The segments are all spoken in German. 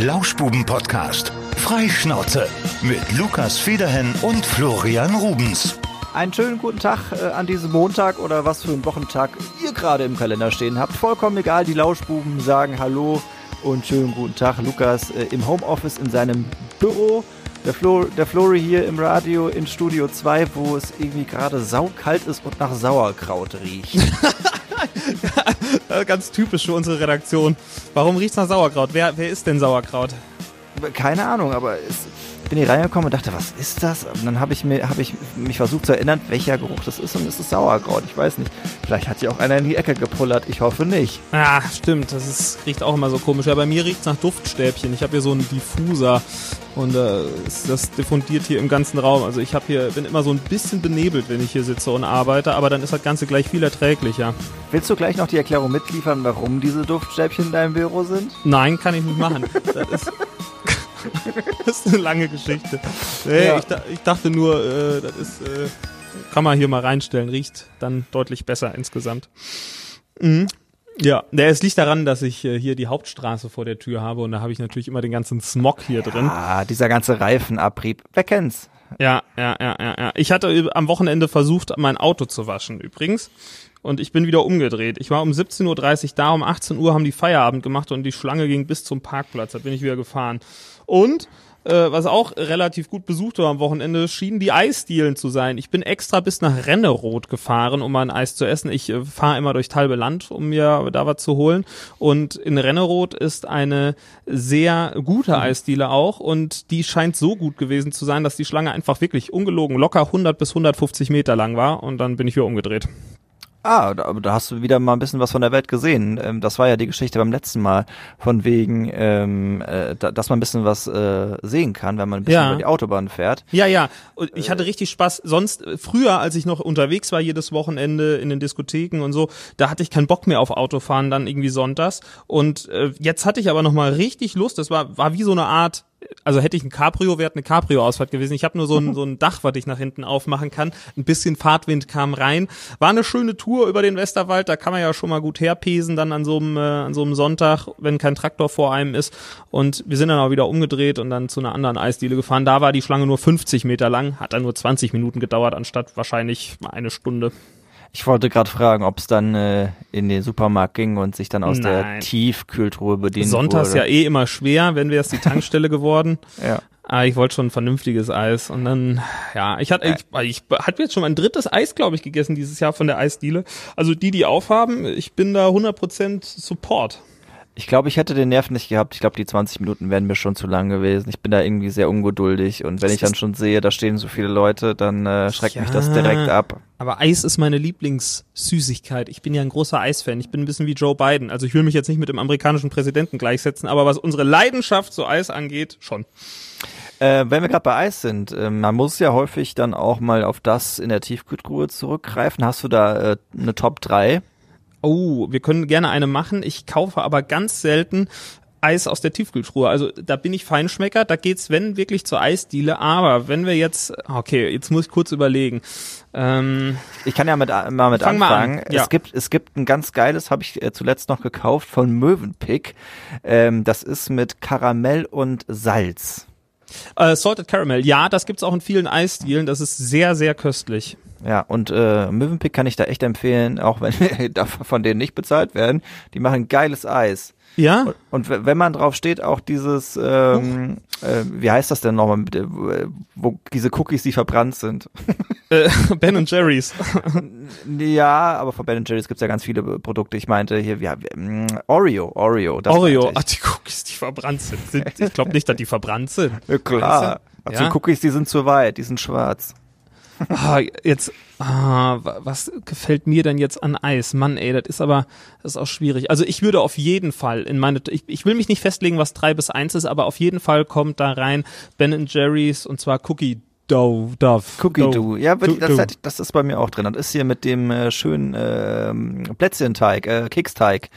Lauschbuben-Podcast. Freischnauze mit Lukas Federhen und Florian Rubens. Einen schönen guten Tag äh, an diesem Montag oder was für einen Wochentag ihr gerade im Kalender stehen habt. Vollkommen egal, die Lauschbuben sagen Hallo und schönen guten Tag. Lukas äh, im Homeoffice in seinem Büro. Der, Flo, der Flori hier im Radio in Studio 2, wo es irgendwie gerade saukalt ist und nach Sauerkraut riecht. Ganz typisch für unsere Redaktion. Warum riecht es nach Sauerkraut? Wer, wer ist denn Sauerkraut? Keine Ahnung, aber es, bin hier reingekommen und dachte, was ist das? Und dann habe ich, mir, hab ich mich versucht zu erinnern, welcher Geruch das ist und es ist Sauerkraut. Ich weiß nicht. Vielleicht hat ja auch einer in die Ecke gepullert. Ich hoffe nicht. Ah, stimmt. Das ist, riecht auch immer so komisch. Ja, bei mir riecht es nach Duftstäbchen. Ich habe hier so einen Diffuser und äh, das diffundiert hier im ganzen Raum. Also ich habe hier bin immer so ein bisschen benebelt, wenn ich hier sitze und arbeite, aber dann ist das Ganze gleich viel erträglicher. Willst du gleich noch die Erklärung mitliefern, warum diese Duftstäbchen in deinem Büro sind? Nein, kann ich nicht machen. Das ist, das ist eine lange Geschichte. Nee, Ja. ich, ich dachte nur, äh, das ist, äh, kann man hier mal reinstellen, riecht dann deutlich besser insgesamt. Mhm. Ja, es liegt daran, dass ich äh, hier die Hauptstraße vor der Tür habe und da habe ich natürlich immer den ganzen Smog hier drin. Ah, dieser ganze Reifenabrieb. Wer kennt's? Ja, ja, ja, ja, ja. Ich hatte am Wochenende versucht, mein Auto zu waschen übrigens. Und ich bin wieder umgedreht. Ich war um 17.30 Uhr da, um 18 Uhr haben die Feierabend gemacht und die Schlange ging bis zum Parkplatz. Da bin ich wieder gefahren. Und äh, was auch relativ gut besucht war am Wochenende, schienen die Eisdielen zu sein. Ich bin extra bis nach Renneroth gefahren, um mal ein Eis zu essen. Ich äh, fahre immer durchs halbe Land, um mir da was zu holen. Und in Renneroth ist eine sehr gute Eisdiele auch und die scheint so gut gewesen zu sein, dass die Schlange einfach wirklich ungelogen locker 100 bis 150 Meter lang war und dann bin ich wieder umgedreht. Ah, da, da hast du wieder mal ein bisschen was von der Welt gesehen. Ähm, das war ja die Geschichte beim letzten Mal, von wegen, ähm, äh, da, dass man ein bisschen was äh, sehen kann, wenn man ein bisschen Ja. über die Autobahn fährt. Ja, ja. Und ich hatte richtig Spaß. Sonst, äh, früher, als ich noch unterwegs war, jedes Wochenende in den Diskotheken und so, da hatte ich keinen Bock mehr auf Autofahren, dann irgendwie sonntags. Und äh, jetzt hatte ich aber nochmal richtig Lust. Das war, war wie so eine Art, also hätte ich ein Cabrio, wäre eine Cabrio-Ausfahrt gewesen. Ich habe nur so ein, so ein Dach, was ich nach hinten aufmachen kann. Ein bisschen Fahrtwind kam rein. War eine schöne Tour über den Westerwald. Da kann man ja schon mal gut herpesen dann an so einem, äh, an so einem Sonntag, wenn kein Traktor vor einem ist. Und wir sind dann auch wieder umgedreht und dann zu einer anderen Eisdiele gefahren. Da war die Schlange nur 50 Meter lang, hat dann nur 20 Minuten gedauert, anstatt wahrscheinlich eine Stunde. Ich wollte gerade fragen, ob es dann äh, in den Supermarkt ging und sich dann aus der Nein. Tiefkühltruhe bedient Sonntags wurde. ja eh immer schwer, wenn wäre es die Tankstelle geworden. Ja. Ah, ich wollte schon ein vernünftiges Eis und dann, ja, ich hatte, ich, ich hatte jetzt schon mein drittes Eis, glaube ich, gegessen dieses Jahr von der Eisdiele. Also die, die aufhaben, ich bin da 100% Support. Ich glaube, ich hätte den Nerv nicht gehabt. Ich glaube, die 20 Minuten wären mir schon zu lang gewesen. Ich bin da irgendwie sehr ungeduldig und wenn ich dann schon sehe, da stehen so viele Leute, dann äh, schreckt mich das Ja. direkt ab. Aber Eis ist meine Lieblingssüßigkeit. Ich bin ja ein großer Eisfan. Ich bin ein bisschen wie Joe Biden. Also ich will mich jetzt nicht mit dem amerikanischen Präsidenten gleichsetzen, aber was unsere Leidenschaft zu Eis angeht, schon. Äh, wenn wir gerade bei Eis sind, äh, man muss ja häufig dann auch mal auf das in der Tiefkühltruhe zurückgreifen. Hast du da äh, eine Top 3? Oh, wir können gerne eine machen. Ich kaufe aber ganz selten Eis aus der Tiefkühltruhe. Also da bin ich Feinschmecker. Da geht's, wenn wirklich zur Eisdiele. Aber wenn wir jetzt, okay, jetzt muss ich kurz überlegen. Ähm, Ich kann ja mit, mal mit Fang mal an, anfangen. ja. Es gibt es gibt ein ganz geiles, habe ich äh, zuletzt noch gekauft von Mövenpick. Ähm, das ist mit Karamell und Salz. Äh, Salted Caramel. Ja, das gibt's auch in vielen Eisdielen. Das ist sehr, sehr köstlich. Ja, und äh, Mövenpick kann ich da echt empfehlen, auch wenn wir von denen nicht bezahlt werden. Die machen geiles Eis. Ja? Und, und wenn man drauf steht, auch dieses, ähm, äh, wie heißt das denn nochmal, äh, wo diese Cookies, die verbrannt sind. Äh, ben und Jerry's. Ja, aber von Ben Jerry's gibt's ja ganz viele äh, Produkte. Ich meinte hier, ja, Oreo, Oreo. Das Oreo. Ach, die Cookies, die verbrannt sind. sind ich glaube nicht, dass die verbrannt sind. Ja, klar. Also? Ja. Cookies, die sind zu weit, die sind schwarz. Ah, jetzt, ah, wa- was gefällt mir denn jetzt an Eis? Mann, ey, das ist aber, das ist auch schwierig. Also ich würde auf jeden Fall in meine, ich, ich will mich nicht festlegen, was drei bis eins ist, aber auf jeden Fall kommt da rein Ben Jerry's und zwar Cookie Dough, Dove. Cookie Dough. Ja, Do- das, Dough. hat- das ist bei mir auch drin. Das ist hier mit dem äh, schönen ähm, Plätzchenteig, äh, Keksteig.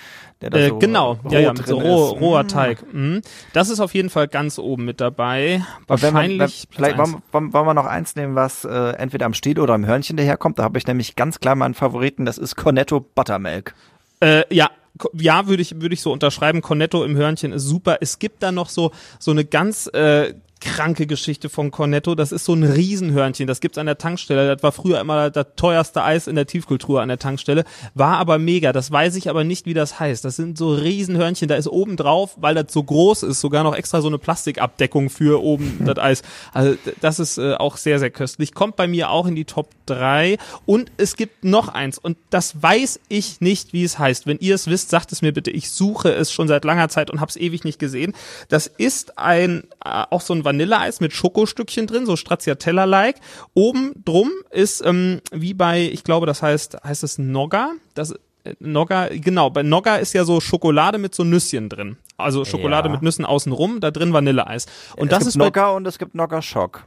Der da Äh, so genau, ja, ja, mit so roh, roher Mm. Teig. Mhm. Das ist auf jeden Fall ganz oben mit dabei. Man, Wahrscheinlich. Platz vielleicht wollen, wollen, wollen wir noch eins nehmen, was äh, entweder am Stiel oder am Hörnchen daherkommt. Da habe ich nämlich ganz klar meinen Favoriten, das ist Cornetto Buttermilk. Äh, ja, ja, würde ich, würde ich so unterschreiben. Cornetto im Hörnchen ist super. Es gibt da noch so, so eine ganz, äh, kranke Geschichte von Cornetto. Das ist so ein Riesenhörnchen. Das gibt's an der Tankstelle. Das war früher immer das teuerste Eis in der Tiefkultur an der Tankstelle. War aber mega. Das weiß ich aber nicht, wie das heißt. Das sind so Riesenhörnchen. Da ist oben drauf, weil das so groß ist, sogar noch extra so eine Plastikabdeckung für oben das Eis. Also das ist äh, auch sehr, sehr köstlich. Kommt bei mir auch in die Top 3. Und es gibt noch eins. Und das weiß ich nicht, wie es heißt. Wenn ihr es wisst, sagt es mir bitte. Ich suche es schon seit langer Zeit und habe es ewig nicht gesehen. Das ist ein, äh, auch so ein Vanilleeis mit Schokostückchen drin, so Stracciatella-like. Oben drum ist, ähm, wie bei, ich glaube, das heißt, heißt es Nogga? Das, äh, Nogga, genau, bei Nogga ist ja so Schokolade mit so Nüsschen drin. Also Schokolade Ja. mit Nüssen außenrum, da drin Vanilleeis. Und es das gibt ist Nogger und es gibt Nogger Schock.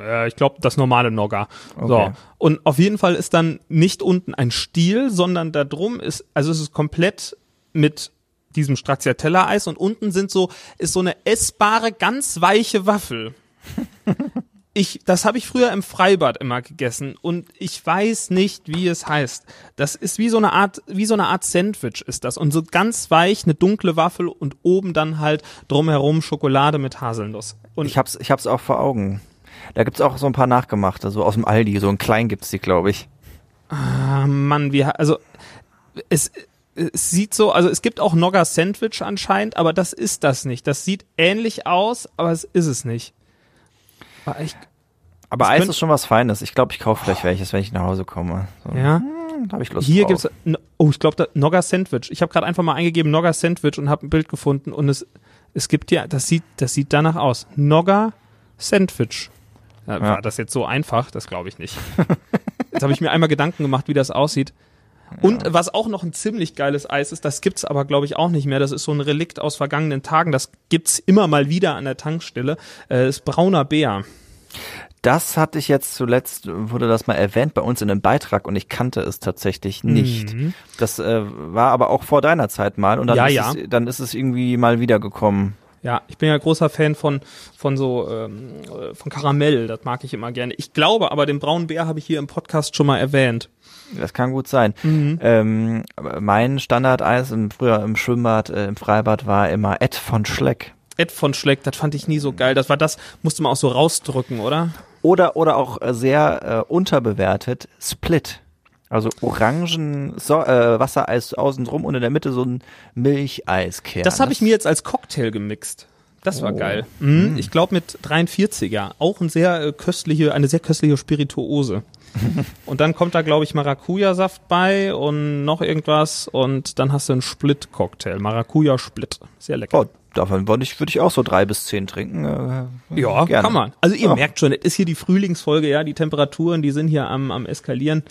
äh, ich glaube, das normale Nogga. So. Okay. Und auf jeden Fall ist dann nicht unten ein Stiel, sondern da drum ist, also es ist komplett mit diesem Stracciatella-Eis und unten sind so, ist so eine essbare, ganz weiche Waffel. Ich, das habe ich früher im Freibad immer gegessen und ich weiß nicht, wie es heißt. Das ist wie so eine Art, wie so eine Art Sandwich ist das und so ganz weich, eine dunkle Waffel und oben dann halt drumherum Schokolade mit Haselnuss. Und Ich hab's, ich hab's auch vor Augen. Da gibt's auch so ein paar nachgemachte, so aus dem Aldi, so ein klein gibt's die, glaube ich. Ah, Mann, wie, also es, es sieht so, also es gibt auch Nogger Sandwich anscheinend, aber das ist das nicht. Das sieht ähnlich aus, aber es ist es nicht. War echt, Aber Das Eis könnt- ist schon was Feines. Ich glaube, ich kaufe vielleicht welches, wenn ich nach Hause komme. So. ja. Hm, da habe ich Lust Hier drauf. gibt's, n- oh, ich glaube, Nogger Sandwich. Ich habe gerade einfach mal eingegeben Nogger Sandwich und habe ein Bild gefunden und es, es gibt ja, das sieht, das sieht danach aus. Nogger Sandwich. Ja, War Ja. das jetzt so einfach? Das glaube ich nicht. Jetzt habe ich mir einmal Gedanken gemacht, wie das aussieht. Und was auch noch ein ziemlich geiles Eis ist, das gibt's aber glaube ich auch nicht mehr. Das ist so ein Relikt aus vergangenen Tagen. Das gibt's immer mal wieder an der Tankstelle. Äh, ist brauner Bär. Das hatte ich jetzt zuletzt, wurde das mal erwähnt bei uns in einem Beitrag und ich kannte es tatsächlich nicht. Mhm. Das äh, war aber auch vor deiner Zeit mal und dann, Ja, ist, ja. Es, dann ist es irgendwie mal wiedergekommen. Ja, ich bin ja großer Fan von von so ähm, äh, von Karamell. Das mag ich immer gerne. Ich glaube, aber den braunen Bär habe ich hier im Podcast schon mal erwähnt. Das kann gut sein. Mhm. Ähm, mein Standardeis im, früher im Schwimmbad, äh, im Freibad war immer Ed von Schleck. Ed von Schleck, das fand ich nie so geil. Das war das, musste man auch so rausdrücken, oder? Oder, oder auch sehr äh, unterbewertet, Split. Also Orangen so, äh, Wassereis außen drum und in der Mitte so ein Milcheiskern. Das habe ich mir jetzt als Cocktail gemixt. Das war Oh. geil. Mhm. Ich glaube mit 43er. Auch ein sehr äh, köstliche, eine sehr köstliche Spirituose. und dann kommt da, glaube ich, Maracuja-Saft bei und noch irgendwas und dann hast du einen Split-Cocktail. Maracuja-Split. Sehr lecker. Oh, davon würde ich, würde ich auch so drei bis zehn trinken. Äh, Ja, gerne. kann man. Also ihr Ja. merkt schon, es ist hier die Frühlingsfolge, ja, die Temperaturen, die sind hier am, am eskalieren.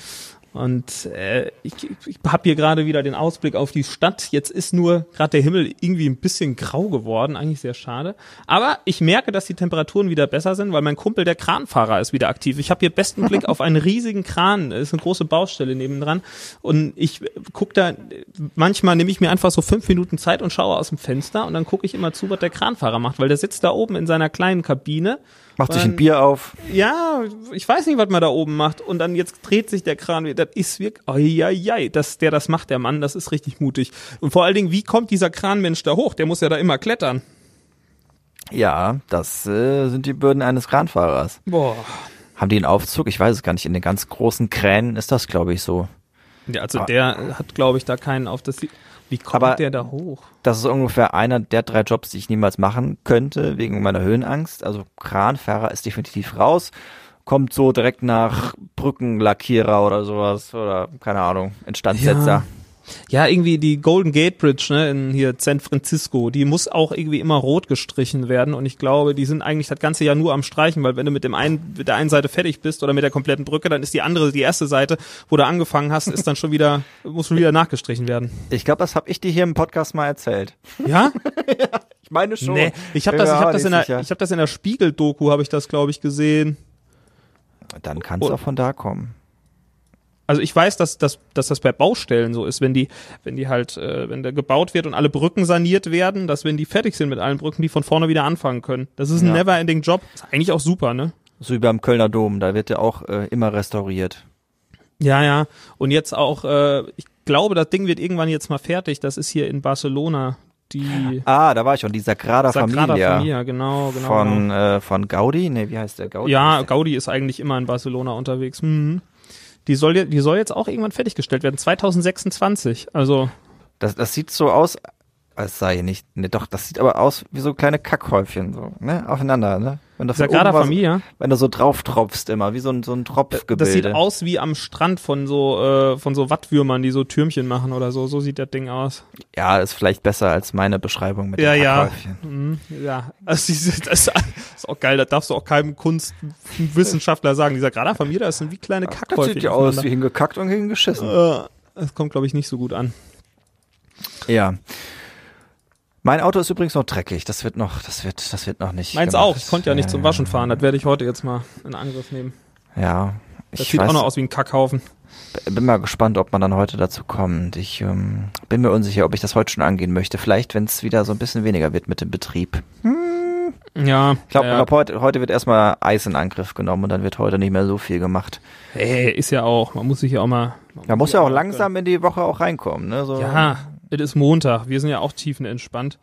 Und äh, ich, ich habe hier gerade wieder den Ausblick auf die Stadt. Jetzt ist nur gerade der Himmel irgendwie ein bisschen grau geworden, eigentlich sehr schade. Aber ich merke, dass die Temperaturen wieder besser sind, weil mein Kumpel, der Kranfahrer, ist wieder aktiv. Ich habe hier besten Blick auf einen riesigen Kran. Es ist eine große Baustelle nebendran. Und ich guck da, manchmal nehme ich mir einfach so fünf Minuten Zeit und schaue aus dem Fenster und dann gucke ich immer zu, was der Kranfahrer macht, weil der sitzt da oben in seiner kleinen Kabine Macht sich ein Bier auf. ja, ich weiß nicht, was man da oben macht. Und dann jetzt dreht sich der Kran. Das ist wirklich, oi, dass der das macht, der Mann, das ist richtig mutig. Und vor allen Dingen, wie kommt dieser Kranmensch da hoch? Der muss ja da immer klettern. Ja, das äh, sind die Bürden eines Kranfahrers. Boah. Haben die einen Aufzug? Ich weiß es gar nicht. In den ganz großen Kränen ist das, glaube ich, so. Ja, also Ah. der hat, glaube ich, da keinen auf das. Wie kommt Aber- der da hoch? Das ist ungefähr einer der drei Jobs, die ich niemals machen könnte, wegen meiner Höhenangst. Also Kranfahrer ist definitiv raus. Kommt so direkt nach Brückenlackierer oder sowas. Oder keine Ahnung, Instandsetzer. Ja, irgendwie die Golden Gate Bridge, ne, in hier San Francisco, die muss auch irgendwie immer rot gestrichen werden. Und ich glaube, die sind eigentlich das ganze Jahr nur am Streichen, weil wenn du mit dem einen, mit der einen Seite fertig bist oder mit der kompletten Brücke, dann ist die andere, die erste Seite, wo du angefangen hast, ist dann schon wieder, muss schon wieder nachgestrichen werden. Ich glaube, das habe ich dir hier im Podcast mal erzählt. Ja? Ich meine schon. Nee, ich habe das, ich habe das in der, sicher. ich habe das in der Spiegel-Doku, habe ich das, glaube ich, gesehen. Dann kann es auch von da kommen. Also ich weiß, dass, dass, dass das bei Baustellen so ist, wenn die, wenn die halt, äh, wenn da gebaut wird und alle Brücken saniert werden, dass wenn die fertig sind mit allen Brücken, die von vorne wieder anfangen können. Das ist ein Ja. never-ending Job. Ist eigentlich auch super, ne? So wie beim Kölner Dom, da wird ja auch äh, immer restauriert. Ja, ja. Und jetzt auch, äh, ich glaube, das Ding wird irgendwann jetzt mal fertig. Das ist hier in Barcelona. Die Ah, da war ich schon, die Sagrada, Sagrada Familia. Familia, genau, genau. Von, genau. äh, von Gaudi? Nee, wie heißt der? Gaudi? Ja, Gaudi ist eigentlich immer in Barcelona unterwegs. Mhm. Die soll, die soll jetzt auch irgendwann fertiggestellt werden, 2026. Also, Das, das sieht so aus, als sei nicht, ne, doch, das sieht aber aus wie so kleine Kackhäufchen, so, ne, aufeinander, ne? Wenn du Sagrada was- Familia. Wenn du so drauf tropfst immer, wie so ein, so ein Tropfgebilde. Das sieht aus wie am Strand von so, äh, von so Wattwürmern, die so Türmchen machen oder so. So sieht das Ding aus. Ja, ist vielleicht besser als meine Beschreibung mit Ja, den ja. Mhm, ja. Also, diese- das ist auch geil. Das darfst du auch keinem Kunstwissenschaftler sagen. Dieser Sagrada Familia, das sind wie kleine Das Kackhäufchen. sieht ja aus wie hingekackt und hingeschissen. Äh, Das kommt, glaube ich, nicht so gut an. Ja. Mein Auto ist übrigens noch dreckig. Das wird noch, das wird, das wird noch nicht. Meins gemacht. auch. Ich konnte ja nicht zum Waschen fahren. Das werde ich heute jetzt mal in Angriff nehmen. Ja. Das Ich sieht weiß, auch noch aus wie ein Kackhaufen. bin mal gespannt, ob man dann heute dazu kommt. Ich ähm, bin mir unsicher, ob ich das heute schon angehen möchte. Vielleicht, wenn es wieder so ein bisschen weniger wird mit dem Betrieb. Ja. Ich glaube, ja. glaub, heute, heute wird erstmal Eis in Angriff genommen und dann wird heute nicht mehr so viel gemacht. Hey, ist ja auch. Man muss sich ja auch mal. Man muss ja auch langsam in die Woche auch reinkommen. Ne? So, Ja, es ist Montag. Wir sind ja auch tiefenentspannt.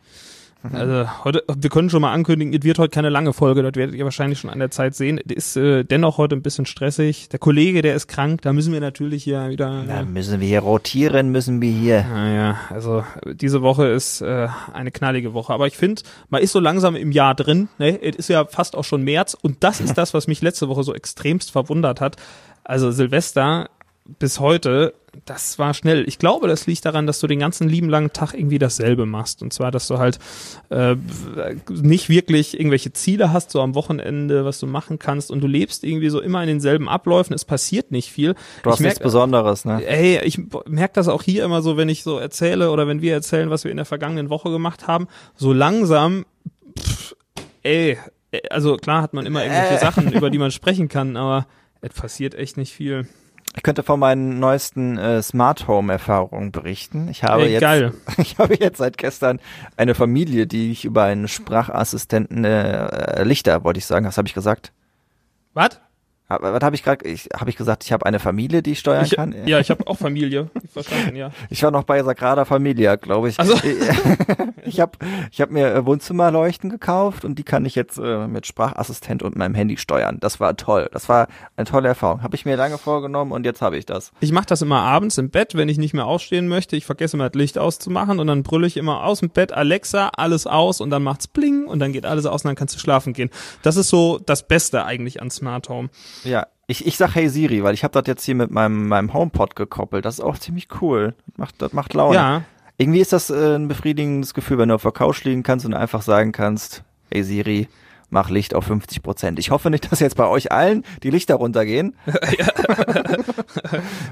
Also heute, wir können schon mal ankündigen, es wird heute keine lange Folge, das werdet ihr wahrscheinlich schon an der Zeit sehen. Es ist äh, dennoch heute ein bisschen stressig. Der Kollege, der ist krank, da müssen wir natürlich hier wieder. Da müssen wir hier rotieren, müssen wir hier. Naja, also diese Woche ist äh, eine knallige Woche. Aber ich finde, man ist so langsam im Jahr drin. Ne? Es ist ja fast auch schon März. Und das ist das, was mich letzte Woche so extremst verwundert hat. Also Silvester bis heute, das war schnell. Ich glaube, das liegt daran, dass du den ganzen lieben langen Tag irgendwie dasselbe machst. Und zwar, dass du halt äh, nicht wirklich irgendwelche Ziele hast, so am Wochenende, was du machen kannst. Und du lebst irgendwie so immer in denselben Abläufen. Es passiert nicht viel. Du hast merk- nichts Besonderes, ne? Ey, ich merke das auch hier immer so, wenn ich so erzähle oder wenn wir erzählen, was wir in der vergangenen Woche gemacht haben, so langsam, pff, ey, also klar hat man immer irgendwelche Äh. Sachen, über die man sprechen kann, aber es passiert echt nicht viel. Ich könnte von meinen neuesten äh, Smart Home Erfahrungen berichten. Ich habe Ey, jetzt, ich habe jetzt seit gestern eine Familie, die ich über einen Sprachassistenten äh, Lichter, wollte ich sagen, was habe ich gesagt? Was? Was habe ich gerade? Ich, habe ich gesagt, ich habe eine Familie, die ich steuern Ich, kann? ja, ich habe auch Familie. Verstanden, ja. Ich war noch bei Sagrada Familia, glaube ich. Also- ich habe ich hab mir äh, Wohnzimmerleuchten gekauft und die kann ich jetzt äh, mit Sprachassistent und meinem Handy steuern. Das war toll. Das war eine tolle Erfahrung. Habe ich mir lange vorgenommen und jetzt habe ich das. Ich mache das immer abends im Bett, wenn ich nicht mehr aufstehen möchte. Ich vergesse immer das Licht auszumachen und dann brülle ich immer aus dem Bett, Alexa, alles aus und dann macht's bling und dann geht alles aus und dann kannst du schlafen gehen. Das ist so das Beste eigentlich an Smart Home. Ja, ich, ich sag Hey Siri, weil ich habe das jetzt hier mit meinem, meinem HomePod gekoppelt. Das ist auch ziemlich cool. Das macht, das macht Laune. Ja, Irgendwie ist das äh, ein befriedigendes Gefühl, wenn du auf der Couch liegen kannst und einfach sagen kannst, Hey Siri, mach Licht auf 50 Prozent. Ich hoffe nicht, dass jetzt bei euch allen die Lichter runtergehen, ja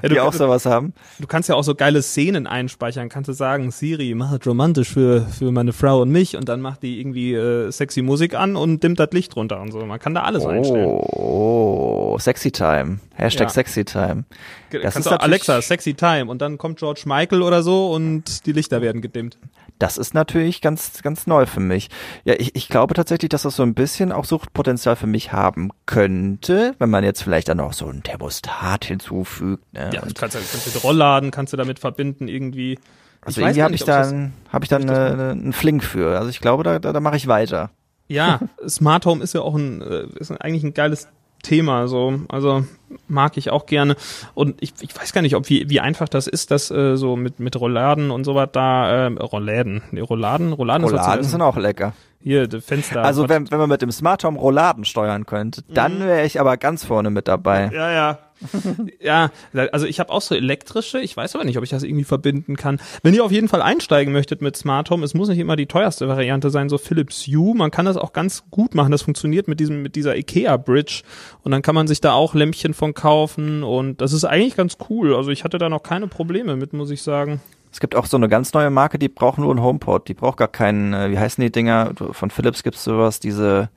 die du, auch sowas haben. du kannst ja auch so geile Szenen einspeichern. Kannst du sagen, Siri, mach das romantisch für, für meine Frau und mich und dann macht die irgendwie äh, sexy Musik an und dimmt das Licht runter und so. Man kann da alles einstellen. Oh, Sexy Time. Hashtag Ja. Sexy Time. Das kannst ist auch Alexa, sexy time und dann kommt George Michael oder so und die Lichter werden gedimmt. Das ist natürlich ganz, ganz neu für mich. Ja, ich, ich glaube tatsächlich, dass das so ein bisschen auch Suchtpotenzial für mich haben könnte, wenn man jetzt vielleicht dann auch so ein Thermostat hinzufügt. Ne? Ja, du Und kannst, kannst mit Rollladen, kannst du damit verbinden irgendwie. also irgendwie habe ich dann, habe ich dann einen Fling für. Also ich glaube, da, da, da mache ich weiter. Ja, Smart Home ist ja auch ein, äh, ist eigentlich ein geiles Thema, so, also mag ich auch gerne. Und ich, ich weiß gar nicht, ob wie, wie einfach das ist, das äh, so mit, mit Rolladen und so was da, äh, Rolladen, nee, Rolladen, Rolladen, Rolladen sind auch lecker. Hier, die Fenster. Also wenn, wenn man mit dem Smart Home Rolladen steuern könnte, dann wäre ich aber ganz vorne mit dabei. Ja, ja. ja, also ich habe auch so elektrische, ich weiß aber nicht, ob ich das irgendwie verbinden kann. Wenn ihr auf jeden Fall einsteigen möchtet mit Smart Home, es muss nicht immer die teuerste Variante sein, so Philips Hue, man kann das auch ganz gut machen, das funktioniert mit diesem mit dieser Ikea Bridge und dann kann man sich da auch Lämpchen von kaufen und das ist eigentlich ganz cool. Also ich hatte da noch keine Probleme mit, muss ich sagen. Es gibt auch so eine ganz neue Marke, die braucht nur einen HomePod. Die braucht gar keinen, äh, wie heißen die Dinger? Von Philips gibt's sowas, diese,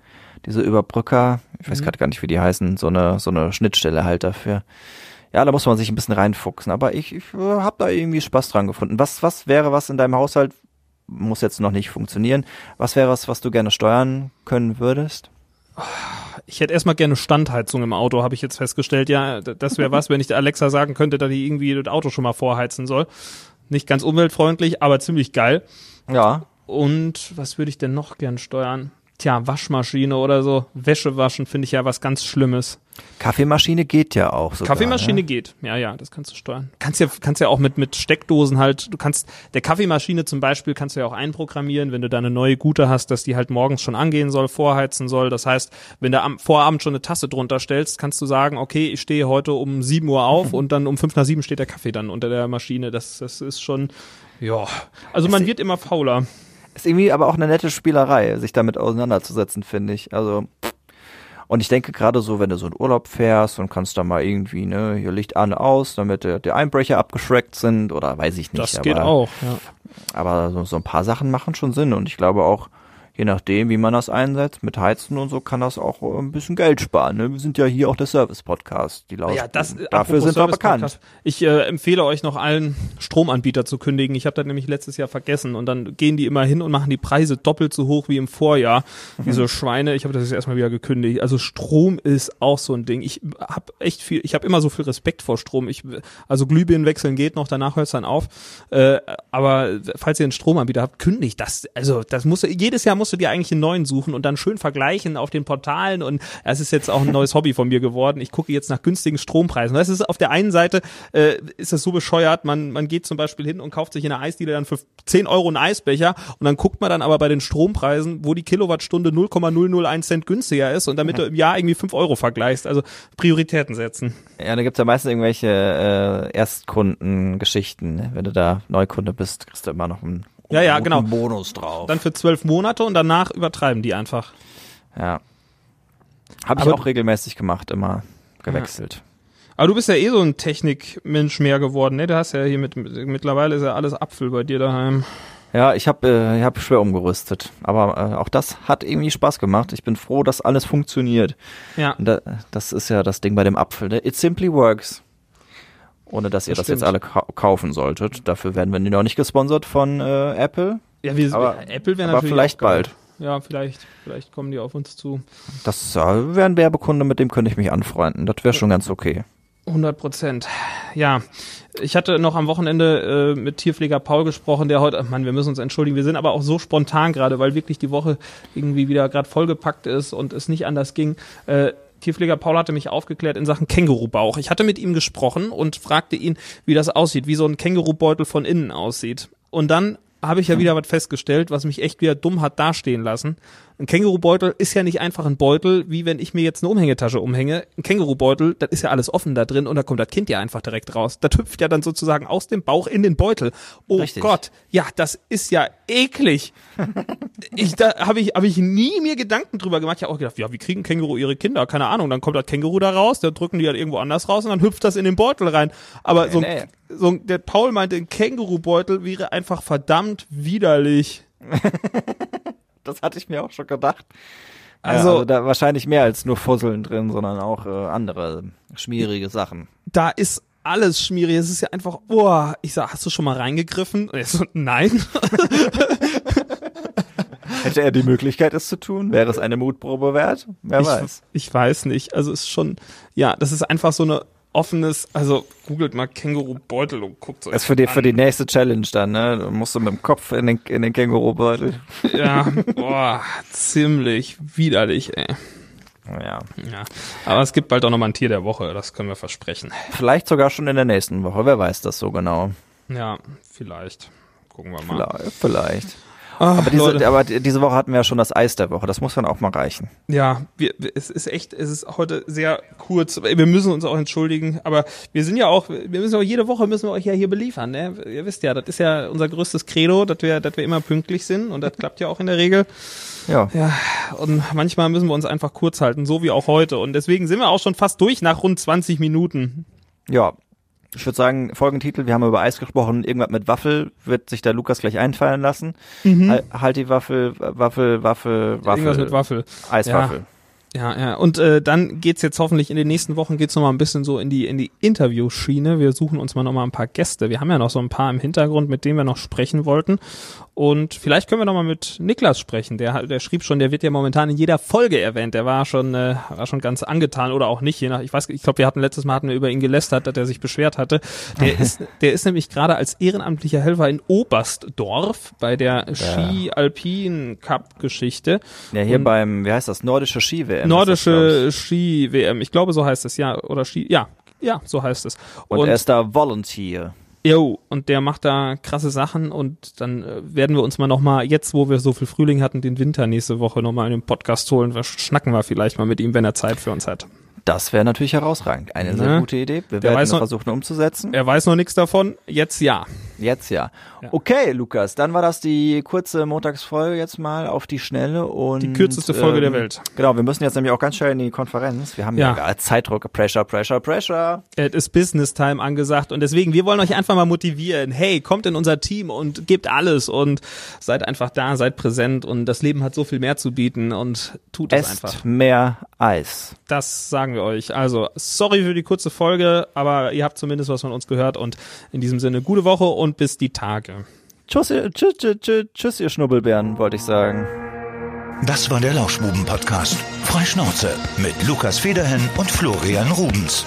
diese Überbrücker. Ich weiß Mhm. gerade gar nicht, wie die heißen. So eine, so eine Schnittstelle halt dafür. Ja, da muss man sich ein bisschen reinfuchsen. Aber ich, ich äh, habe da irgendwie Spaß dran gefunden. Was, was wäre was in deinem Haushalt? Muss jetzt noch nicht funktionieren. Was wäre was, was du gerne steuern können würdest? Ich hätte erstmal gerne Standheizung im Auto, habe ich jetzt festgestellt. Ja, das wäre was, wenn ich der Alexa sagen könnte, dass die irgendwie das Auto schon mal vorheizen soll. Nicht ganz umweltfreundlich, aber ziemlich geil. Ja. Und was würde ich denn noch gern steuern? Tja, Waschmaschine oder so. Wäsche waschen finde ich ja was ganz Schlimmes. Kaffeemaschine geht ja auch sogar. Kaffeemaschine ne? geht. Ja, ja, das kannst du steuern. Kannst ja, kannst ja auch mit, mit Steckdosen halt, du kannst, der Kaffeemaschine zum Beispiel kannst du ja auch einprogrammieren, wenn du da eine neue Gute hast, dass die halt morgens schon angehen soll, vorheizen soll. Das heißt, wenn du am Vorabend schon eine Tasse drunter stellst, kannst du sagen, okay, ich stehe heute um 7 Uhr auf und dann um 5 nach 7 steht der Kaffee dann unter der Maschine. Das, das ist schon, ja. Also man wird immer fauler. Ist irgendwie aber auch eine nette Spielerei, sich damit auseinanderzusetzen, finde ich. Also und ich denke gerade so, wenn du so in Urlaub fährst und kannst da mal irgendwie, ne, hier Licht an, aus, damit der, die Einbrecher abgeschreckt sind oder weiß ich nicht. Das aber, geht auch, ja. Aber so, so ein paar Sachen machen schon Sinn und ich glaube auch, je nachdem, wie man das einsetzt, mit Heizen und so, kann das auch äh, ein bisschen Geld sparen. Ne? Wir sind ja hier auch der Service-Podcast, die Laus Ja, das, Dafür apropos sind wir bekannt. Ich äh, empfehle euch noch allen Stromanbieter zu kündigen. Ich habe das nämlich letztes Jahr vergessen und dann gehen die immer hin und machen die Preise doppelt so hoch wie im Vorjahr. Mhm. Diese Schweine, ich habe das jetzt erstmal wieder gekündigt. Also Strom ist auch so ein Ding. Ich habe echt viel, ich habe immer so viel Respekt vor Strom. Ich, also Glühbirnen wechseln geht noch, danach hört es dann auf. Äh, aber falls ihr einen Stromanbieter habt, kündigt das. Also das musst du, jedes Jahr musst du dir eigentlich einen neuen suchen und dann schön vergleichen auf den Portalen und das ist jetzt auch ein neues Hobby von mir geworden. Ich gucke jetzt nach günstigen Strompreisen. Das ist auf der einen Seite äh, ist das so bescheuert, man, man geht zum Beispiel hin und kauft sich in einer Eisdiele dann für 10 Euro einen Eisbecher und dann guckt man dann aber bei den Strompreisen, wo die Kilowattstunde 0,001 Cent günstiger ist und damit du im Jahr irgendwie 5 Euro vergleichst. Also Prioritäten setzen. Ja, da gibt's ja meistens irgendwelche äh, Erstkundengeschichten. Wenn du da Neukunde bist, kriegst du immer noch einen, Ja, ja, genau. Bonus drauf. Dann für zwölf Monate und danach übertreiben die einfach. ja. Habe ich auch regelmäßig gemacht, immer gewechselt. Aber du bist ja eh so ein Technikmensch mehr geworden, ne? Du hast ja hier mit, mit mittlerweile ist ja alles Apfel bei dir daheim. Ja, ich habe äh, ich hab schwer umgerüstet. Aber äh, auch das hat irgendwie Spaß gemacht. Ich bin froh, dass alles funktioniert. Ja. Da, das ist ja das Ding bei dem Apfel. Ne? It simply works. Ohne dass ihr Das das, jetzt alle kau kaufen solltet. Dafür werden wir noch nicht gesponsert von äh, Apple. Ja, wir, Aber- Apple wäre aber natürlich vielleicht auch geil. bald. Ja, vielleicht, vielleicht kommen die auf uns zu. Das äh, wäre ein Werbekunde, mit dem könnte ich mich anfreunden. Das wäre schon ganz okay. 100 Prozent. Ja, ich hatte noch am Wochenende äh, mit Tierpfleger Paul gesprochen, der heute, Mann, wir müssen uns entschuldigen, wir sind aber auch so spontan gerade, weil wirklich die Woche irgendwie wieder gerade vollgepackt ist und es nicht anders ging. Äh, Tierpfleger Paul hatte mich aufgeklärt in Sachen Kängurubauch. Ich hatte mit ihm gesprochen und fragte ihn, wie das aussieht, wie so ein Kängurubeutel von innen aussieht. Und dann habe ich ja wieder was festgestellt, was mich echt wieder dumm hat dastehen lassen. Ein Kängurubeutel ist ja nicht einfach ein Beutel, wie wenn ich mir jetzt eine Umhängetasche umhänge. Ein Kängurubeutel, das ist ja alles offen da drin und da kommt das Kind ja einfach direkt raus. Das hüpft ja dann sozusagen aus dem Bauch in den Beutel. Oh Richtig. Gott, ja, das ist ja eklig. ich, da habe ich, hab ich nie mir Gedanken drüber gemacht. Ich habe auch gedacht, ja, wie kriegen Känguru ihre Kinder? Keine Ahnung. Dann kommt das Känguru da raus, dann drücken die halt irgendwo anders raus und dann hüpft das in den Beutel rein. Aber so, ein, so ein, der Paul meinte, ein Kängurubeutel wäre einfach verdammt widerlich. Das hatte ich mir auch schon gedacht. Also- Also, also da wahrscheinlich mehr als nur Fusseln drin, sondern auch äh, andere schmierige Sachen. da ist alles schmierig. Es ist ja einfach, oh, ich sag, hast du schon mal reingegriffen? Und er so, nein. Hätte er die Möglichkeit, es zu tun? Wäre es eine Mutprobe wert? Wer ich, weiß. ich weiß nicht. Also es ist schon, ja, das ist einfach so eine offenes, also googelt mal Känguru-Beutel und guckt so. Das ist für die, für die nächste Challenge dann, ne? Du musst du mit dem Kopf in den, in den Kängurubeutel. Ja, boah, ziemlich widerlich, ey. Ja. Ja. Aber es gibt bald auch nochmal ein Tier der Woche, das können wir versprechen. Vielleicht sogar schon in der nächsten Woche. Wer weiß das so genau? Ja, vielleicht. Gucken wir mal. Vielleicht. vielleicht. Ah, Aber, diese, aber die- diese Woche hatten wir ja schon das Eis der Woche. Das muss dann auch mal reichen. Ja, wir- es ist echt, es ist heute sehr kurz. Wir müssen uns auch entschuldigen, aber wir sind ja auch, wir müssen auch jede Woche müssen wir euch ja hier beliefern. Ne? Ihr wisst ja, das ist ja unser größtes Credo, dass wir, dass wir immer pünktlich sind und das klappt ja auch in der Regel. Ja. Ja, und manchmal müssen wir uns einfach kurz halten, so wie auch heute. Und deswegen sind wir auch schon fast durch nach rund 20 Minuten. Ja. Ich würde sagen, Folgentitel, wir haben über Eis gesprochen, irgendwas mit Waffel, wird sich der Lukas gleich einfallen lassen. Hal- Halt die Waffel, Waffel, Waffel, Waffel. Irgendwas mit Waffel. Eiswaffel. Ja, ja. Und äh, dann geht's jetzt hoffentlich in den nächsten Wochen geht's noch mal ein bisschen so in die in die Interviewschiene. Wir suchen uns mal noch mal ein paar Gäste. Wir haben ja noch so ein paar im Hintergrund, mit denen wir noch sprechen wollten. Und vielleicht können wir noch mal mit Niklas sprechen. Der der schrieb schon, der wird ja momentan in jeder Folge erwähnt. Der war schon äh, war schon ganz angetan oder auch nicht. Je nach ich weiß, ich glaube, wir hatten letztes Mal hatten wir über ihn gelästert, dass er sich beschwert hatte. Der ist der ist nämlich gerade als ehrenamtlicher Helfer in Oberstdorf bei der Ski Alpin Cup Geschichte. Ja, hier Und- beim, wie heißt das, nordische Ski-WM. Nordische Ski-WM, ich glaube, so heißt es, ja, oder Ski, ja, ja, so heißt es. Und, er ist da Volunteer. Jo, und der macht da krasse Sachen und dann äh, werden wir uns mal nochmal, jetzt wo wir so viel Frühling hatten, den Winter nächste Woche nochmal in den Podcast holen. Wir schnacken wir vielleicht mal mit ihm, wenn er Zeit für uns hat. Das wäre natürlich herausragend. Eine sehr Ne? gute Idee. Wir Der werden es noch- versuchen umzusetzen. Er weiß noch nichts davon, jetzt ja. Jetzt ja. Ja. Okay, Lukas, dann war das die kurze Montagsfolge jetzt mal auf die Schnelle und Die kürzeste Folge der Welt. Genau, wir müssen jetzt nämlich auch ganz schnell in die Konferenz. Wir haben ja, Ja. Zeitdruck, Pressure, Pressure, Pressure. Es ist Business Time angesagt und deswegen, wir wollen euch einfach mal motivieren. Hey, kommt in unser Team und gebt alles und seid einfach da, seid präsent und das Leben hat so viel mehr zu bieten und tut es einfach. mehr Eis. Das sagen wir euch. Also, sorry für die kurze Folge, aber ihr habt zumindest was von uns gehört und in diesem Sinne gute Woche und bis die Tage. Tschüss, ihr- tschüss, tschüss, tschüss, tschüss ihr Schnubbelbären, wollte ich sagen. Das war der Lauschbuben-Podcast. Freischnauze mit Lukas Federhen und Florian Rubens.